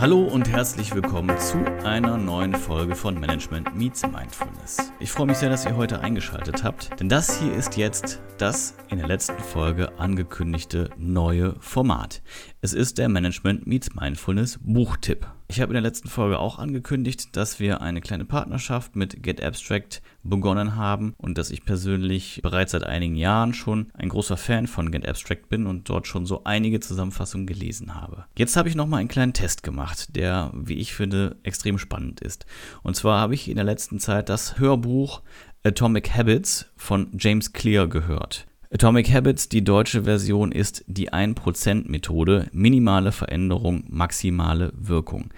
Hallo und herzlich willkommen zu einer neuen Folge von Management Meets Mindfulness. Ich freue mich sehr, dass ihr heute eingeschaltet habt, denn das hier ist jetzt das in der letzten Folge angekündigte neue Format. Es ist der Management Meets Mindfulness Buchtipp. Ich habe in der letzten Folge auch angekündigt, dass wir eine kleine Partnerschaft mit Get Abstract begonnen haben und dass ich persönlich bereits seit einigen Jahren schon ein großer Fan von Get Abstract bin und dort schon so einige Zusammenfassungen gelesen habe. Jetzt habe ich noch mal einen kleinen Test gemacht, der, wie ich finde, extrem spannend ist. Und zwar habe ich in der letzten Zeit das Hörbuch Atomic Habits von James Clear gehört. Atomic Habits, die deutsche Version ist die 1%-Methode, minimale Veränderung, maximale Wirkung.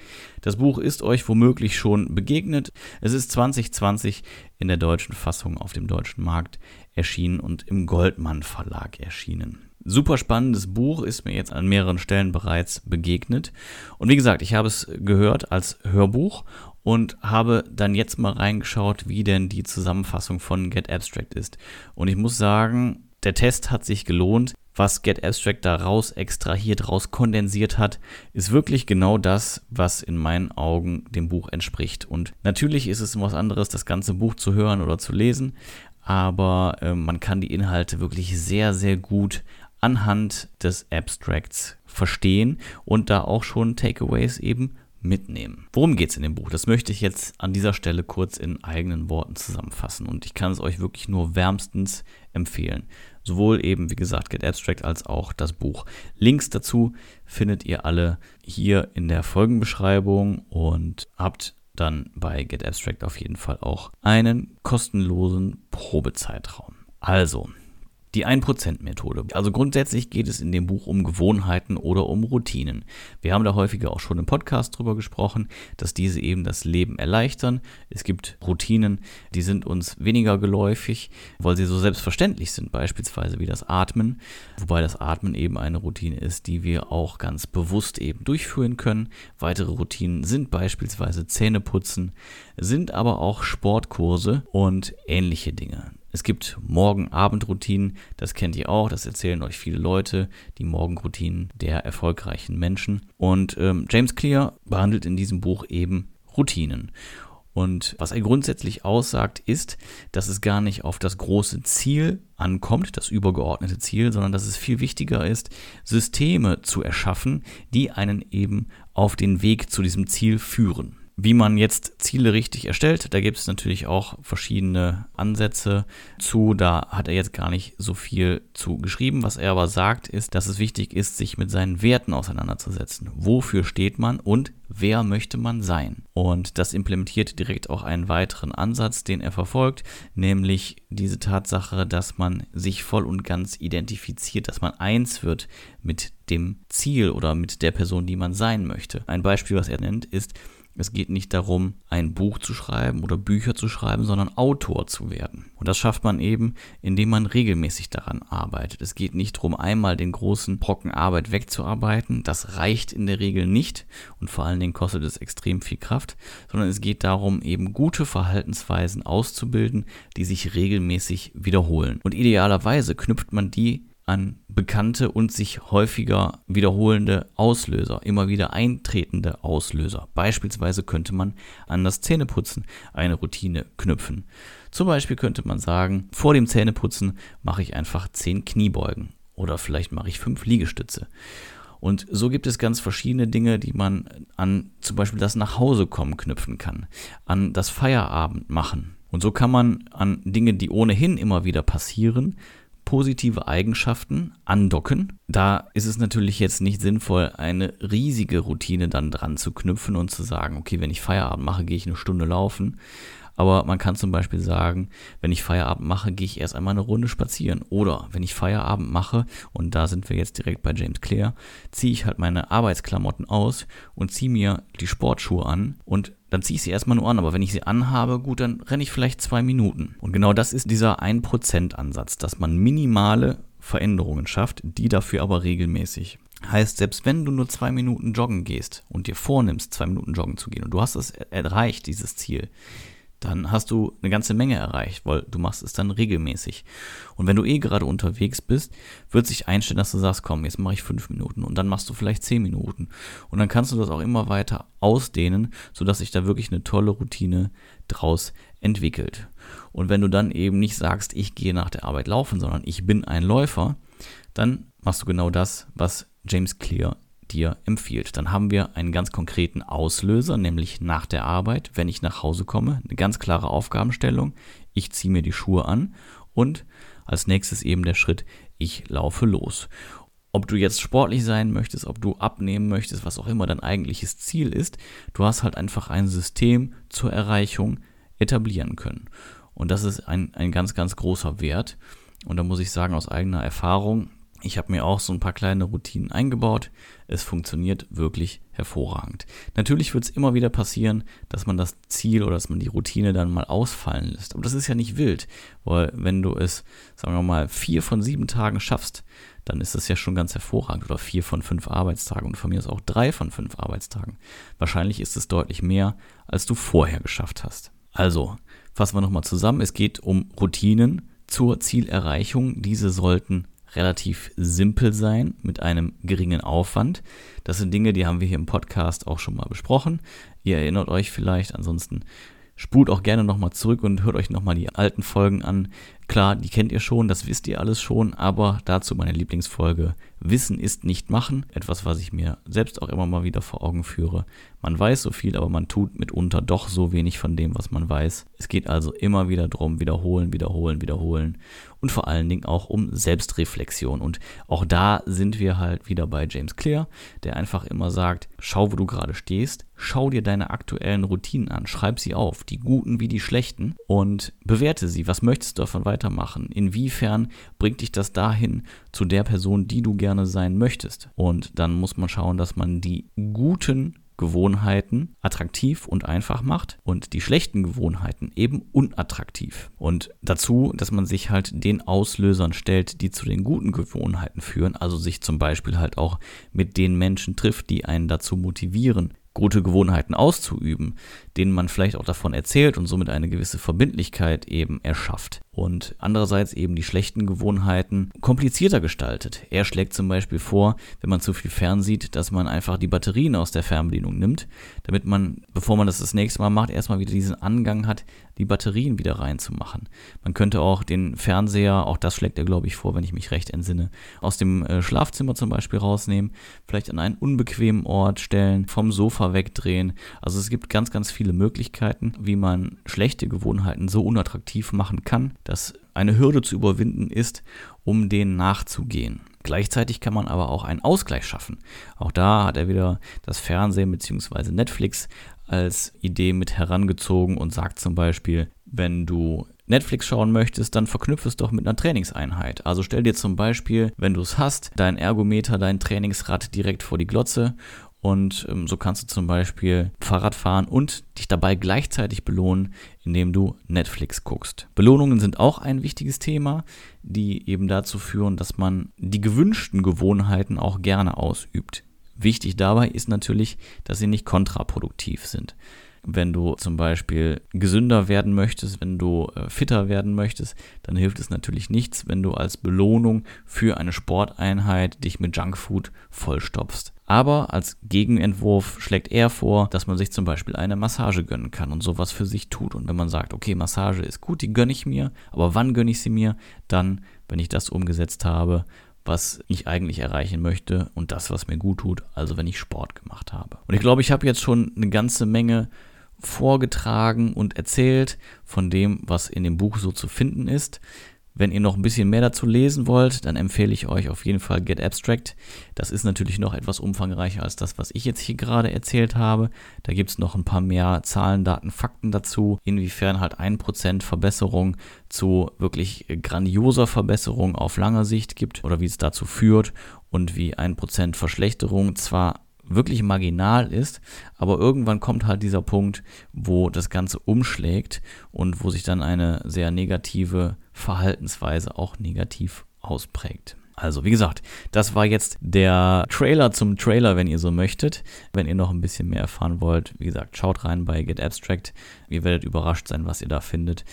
Das Buch ist euch womöglich schon begegnet. Es ist 2020 in der deutschen Fassung auf dem deutschen Markt erschienen und im Goldmann Verlag erschienen. Super spannendes Buch ist mir jetzt an mehreren Stellen bereits begegnet. Und wie gesagt, ich habe es gehört als Hörbuch und habe dann jetzt mal reingeschaut, wie denn die Zusammenfassung von Get Abstract ist. Und ich muss sagen, der Test hat sich gelohnt. Was Get Abstract da raus extrahiert, raus kondensiert hat, ist wirklich genau das, was in meinen Augen dem Buch entspricht. Und natürlich ist es was anderes, das ganze Buch zu hören oder zu lesen, aber äh, man kann die Inhalte wirklich sehr, sehr gut anhand des Abstracts verstehen und da auch schon Takeaways eben mitnehmen. Worum geht es in dem Buch? Das möchte ich jetzt an dieser Stelle kurz in eigenen Worten zusammenfassen und ich kann es euch wirklich nur wärmstens empfehlen. Sowohl eben, wie gesagt, Get Abstract als auch das Buch. Links dazu findet ihr alle hier in der Folgenbeschreibung und habt dann bei Get Abstract auf jeden Fall auch einen kostenlosen Probezeitraum. Also, die 1%-Methode. Also grundsätzlich geht es in dem Buch um Gewohnheiten oder um Routinen. Wir haben da häufiger auch schon im Podcast drüber gesprochen, dass diese eben das Leben erleichtern. Es gibt Routinen, die sind uns weniger geläufig, weil sie so selbstverständlich sind, beispielsweise wie das Atmen. Wobei das Atmen eben eine Routine ist, die wir auch ganz bewusst eben durchführen können. Weitere Routinen sind beispielsweise Zähneputzen, sind aber auch Sportkurse und ähnliche Dinge. Es gibt Morgen-Abend-Routinen, das kennt ihr auch, das erzählen euch viele Leute, die Morgenroutinen der erfolgreichen Menschen. Und ähm, James Clear behandelt in diesem Buch eben Routinen. Und was er grundsätzlich aussagt, ist, dass es gar nicht auf das große Ziel ankommt, das übergeordnete Ziel, sondern dass es viel wichtiger ist, Systeme zu erschaffen, die einen eben auf den Weg zu diesem Ziel führen. Wie man jetzt Ziele richtig erstellt, da gibt es natürlich auch verschiedene Ansätze zu. Da hat er jetzt gar nicht so viel zu geschrieben. Was er aber sagt, ist, dass es wichtig ist, sich mit seinen Werten auseinanderzusetzen. Wofür steht man und wer möchte man sein? Und das implementiert direkt auch einen weiteren Ansatz, den er verfolgt, nämlich diese Tatsache, dass man sich voll und ganz identifiziert, dass man eins wird mit dem Ziel oder mit der Person, die man sein möchte. Ein Beispiel, was er nennt, ist, es geht nicht darum, ein Buch zu schreiben oder Bücher zu schreiben, sondern Autor zu werden. Und das schafft man eben, indem man regelmäßig daran arbeitet. Es geht nicht darum, einmal den großen Brocken Arbeit wegzuarbeiten. Das reicht in der Regel nicht und vor allen Dingen kostet es extrem viel Kraft, sondern es geht darum, eben gute Verhaltensweisen auszubilden, die sich regelmäßig wiederholen. Und idealerweise knüpft man die an bekannte und sich häufiger wiederholende Auslöser, immer wieder eintretende Auslöser. Beispielsweise könnte man an das Zähneputzen eine Routine knüpfen. Zum Beispiel könnte man sagen, vor dem Zähneputzen mache ich einfach 10 Kniebeugen oder vielleicht mache ich 5 Liegestütze. Und so gibt es ganz verschiedene Dinge, die man an zum Beispiel das Nachhausekommen knüpfen kann, an das Feierabend machen. Und so kann man an Dinge, die ohnehin immer wieder passieren, positive Eigenschaften andocken. Da ist es natürlich jetzt nicht sinnvoll, eine riesige Routine dann dran zu knüpfen und zu sagen, okay, wenn ich Feierabend mache, gehe ich eine Stunde laufen. Aber man kann zum Beispiel sagen, wenn ich Feierabend mache, gehe ich erst einmal eine Runde spazieren. Oder wenn ich Feierabend mache, und da sind wir jetzt direkt bei James Clear, ziehe ich halt meine Arbeitsklamotten aus und ziehe mir die Sportschuhe an und dann ziehe ich sie erstmal nur an. Aber wenn ich sie anhabe, gut, dann renne ich vielleicht zwei Minuten. Und genau das ist dieser 1%-Ansatz, dass man minimale Veränderungen schafft, die dafür aber regelmäßig. Heißt, selbst wenn du nur zwei Minuten joggen gehst und dir vornimmst, zwei Minuten joggen zu gehen und du hast es erreicht, dieses Ziel, dann hast du eine ganze Menge erreicht, weil du machst es dann regelmäßig. Und wenn du eh gerade unterwegs bist, wird sich einstellen, dass du sagst, komm, jetzt mache ich fünf Minuten und dann machst du vielleicht zehn Minuten. Und dann kannst du das auch immer weiter ausdehnen, sodass sich da wirklich eine tolle Routine draus entwickelt. Und wenn du dann eben nicht sagst, ich gehe nach der Arbeit laufen, sondern ich bin ein Läufer, dann machst du genau das, was James Clear dir empfiehlt. Dann haben wir einen ganz konkreten Auslöser, nämlich nach der Arbeit, wenn ich nach Hause komme, eine ganz klare Aufgabenstellung. Ich ziehe mir die Schuhe an und als nächstes eben der Schritt, ich laufe los. Ob du jetzt sportlich sein möchtest, ob du abnehmen möchtest, was auch immer dein eigentliches Ziel ist, du hast halt einfach ein System zur Erreichung etablieren können. Und das ist ein, ein ganz, ganz großer Wert. Und da muss ich sagen, aus eigener Erfahrung, ich habe mir auch so ein paar kleine Routinen eingebaut. Es funktioniert wirklich hervorragend. Natürlich wird es immer wieder passieren, dass man das Ziel oder dass man die Routine dann mal ausfallen lässt. Aber das ist ja nicht wild, weil wenn du es, sagen wir mal, vier von sieben Tagen schaffst, dann ist das ja schon ganz hervorragend. Oder vier von fünf Arbeitstagen und von mir ist auch drei von fünf Arbeitstagen. Wahrscheinlich ist es deutlich mehr, als du vorher geschafft hast. Also, fassen wir nochmal zusammen. Es geht um Routinen zur Zielerreichung. Diese sollten relativ simpel sein mit einem geringen Aufwand. Das sind Dinge, die haben wir hier im Podcast auch schon mal besprochen. Ihr erinnert euch vielleicht, ansonsten spult auch gerne nochmal zurück und hört euch nochmal die alten Folgen an. Klar, die kennt ihr schon, das wisst ihr alles schon, aber dazu meine Lieblingsfolge Wissen ist nicht machen. Etwas, was ich mir selbst auch immer mal wieder vor Augen führe. Man weiß so viel, aber man tut mitunter doch so wenig von dem, was man weiß. Es geht also immer wieder darum, wiederholen, wiederholen, wiederholen und vor allen Dingen auch um Selbstreflexion. Und auch da sind wir halt wieder bei James Clear, der einfach immer sagt, schau, wo du gerade stehst, schau dir deine aktuellen Routinen an, schreib sie auf, die guten wie die schlechten und bewerte sie. Was möchtest du davon weitermachen? Inwiefern bringt dich das dahin zu der Person, die du gerne sein möchtest? Und dann muss man schauen, dass man die guten Gewohnheiten attraktiv und einfach macht und die schlechten Gewohnheiten eben unattraktiv. Und dazu, dass man sich halt den Auslösern stellt, die zu den guten Gewohnheiten führen, also sich zum Beispiel halt auch mit den Menschen trifft, die einen dazu motivieren, gute Gewohnheiten auszuüben, denen man vielleicht auch davon erzählt und somit eine gewisse Verbindlichkeit eben erschafft. Und andererseits eben die schlechten Gewohnheiten komplizierter gestaltet. Er schlägt zum Beispiel vor, wenn man zu viel fernsieht, dass man einfach die Batterien aus der Fernbedienung nimmt, damit man, bevor man das das nächste Mal macht, erstmal wieder diesen Angang hat, die Batterien wieder reinzumachen. Man könnte auch den Fernseher, auch das schlägt er, glaube ich, vor, wenn ich mich recht entsinne, aus dem äh, Schlafzimmer zum Beispiel rausnehmen, vielleicht an einen unbequemen Ort stellen, vom Sofa wegdrehen. Also es gibt ganz, ganz viele Möglichkeiten, wie man schlechte Gewohnheiten so unattraktiv machen kann, dass eine Hürde zu überwinden ist, um denen nachzugehen. Gleichzeitig kann man aber auch einen Ausgleich schaffen. Auch da hat er wieder das Fernsehen bzw. Netflix als Idee mit herangezogen und sagt zum Beispiel, wenn du Netflix schauen möchtest, dann verknüpfe es doch mit einer Trainingseinheit. Also stell dir zum Beispiel, wenn du es hast, dein Ergometer, dein Trainingsrad direkt vor die Glotze und ähm, so kannst du zum Beispiel Fahrrad fahren und dich dabei gleichzeitig belohnen, indem du Netflix guckst. Belohnungen sind auch ein wichtiges Thema, die eben dazu führen, dass man die gewünschten Gewohnheiten auch gerne ausübt. Wichtig dabei ist natürlich, dass sie nicht kontraproduktiv sind. Wenn du zum Beispiel gesünder werden möchtest, wenn du äh, fitter werden möchtest, dann hilft es natürlich nichts, wenn du als Belohnung für eine Sporteinheit dich mit Junkfood vollstopfst. Aber als Gegenentwurf schlägt er vor, dass man sich zum Beispiel eine Massage gönnen kann und sowas für sich tut. Und wenn man sagt, okay, Massage ist gut, die gönne ich mir, aber wann gönne ich sie mir? Dann, wenn ich das umgesetzt habe, was ich eigentlich erreichen möchte und das, was mir gut tut, also wenn ich Sport gemacht habe. Und ich glaube, ich habe jetzt schon eine ganze Menge vorgetragen und erzählt von dem, was in dem Buch so zu finden ist. Wenn ihr noch ein bisschen mehr dazu lesen wollt, dann empfehle ich euch auf jeden Fall Get Abstract. Das ist natürlich noch etwas umfangreicher als das, was ich jetzt hier gerade erzählt habe. Da gibt es noch ein paar mehr Zahlen, Daten, Fakten dazu, inwiefern halt ein Prozent Verbesserung zu wirklich grandioser Verbesserung auf langer Sicht gibt oder wie es dazu führt und wie ein Prozent Verschlechterung zwar wirklich marginal ist, aber irgendwann kommt halt dieser Punkt, wo das Ganze umschlägt und wo sich dann eine sehr negative Verhaltensweise auch negativ ausprägt. Also, wie gesagt, das war jetzt der Trailer zum Trailer, wenn ihr so möchtet. Wenn ihr noch ein bisschen mehr erfahren wollt, wie gesagt, schaut rein bei Get Abstract. Ihr werdet überrascht sein, was ihr da findet.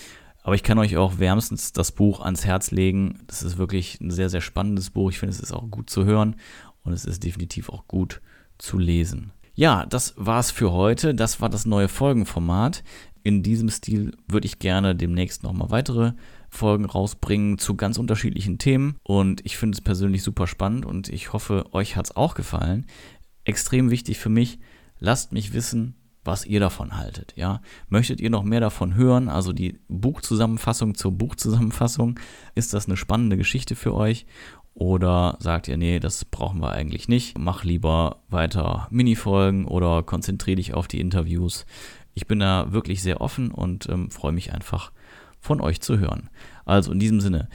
Aber ich kann euch auch wärmstens das Buch ans Herz legen. Das ist wirklich ein sehr, sehr spannendes Buch. Ich finde, es ist auch gut zu hören und es ist definitiv auch gut zu lesen. Ja, das war's für heute. Das war das neue Folgenformat. In diesem Stil würde ich gerne demnächst nochmal weitere Folgen rausbringen zu ganz unterschiedlichen Themen. Und ich finde es persönlich super spannend und ich hoffe, euch hat es auch gefallen. Extrem wichtig für mich, lasst mich wissen, was ihr davon haltet. Ja? Möchtet ihr noch mehr davon hören? Also die Buchzusammenfassung zur Buchzusammenfassung, ist das eine spannende Geschichte für euch? Oder sagt ihr, nee, das brauchen wir eigentlich nicht. Mach lieber weiter Minifolgen oder konzentriere dich auf die Interviews. Ich bin da wirklich sehr offen und ähm, freue mich einfach von euch zu hören. Also in diesem Sinne,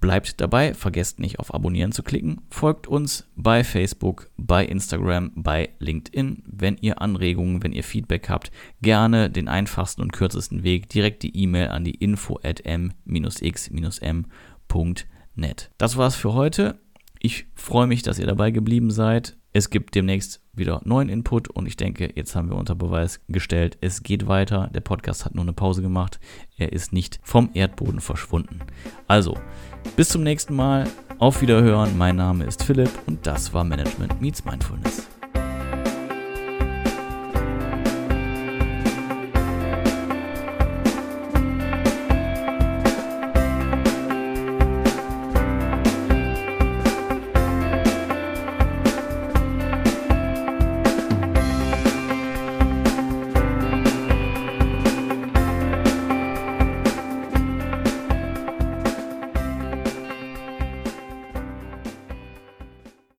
bleibt dabei, vergesst nicht auf Abonnieren zu klicken, folgt uns bei Facebook, bei Instagram, bei LinkedIn. Wenn ihr Anregungen, wenn ihr Feedback habt, gerne den einfachsten und kürzesten Weg, direkt die E-Mail an die info at m-x-m.net. Das war's für heute. Ich freue mich, dass ihr dabei geblieben seid. Es gibt demnächst wieder neuen Input und ich denke, jetzt haben wir unter Beweis gestellt, es geht weiter. Der Podcast hat nur eine Pause gemacht. Er ist nicht vom Erdboden verschwunden. Also, bis zum nächsten Mal. Auf Wiederhören. Mein Name ist Philipp und das war Management Meets Mindfulness.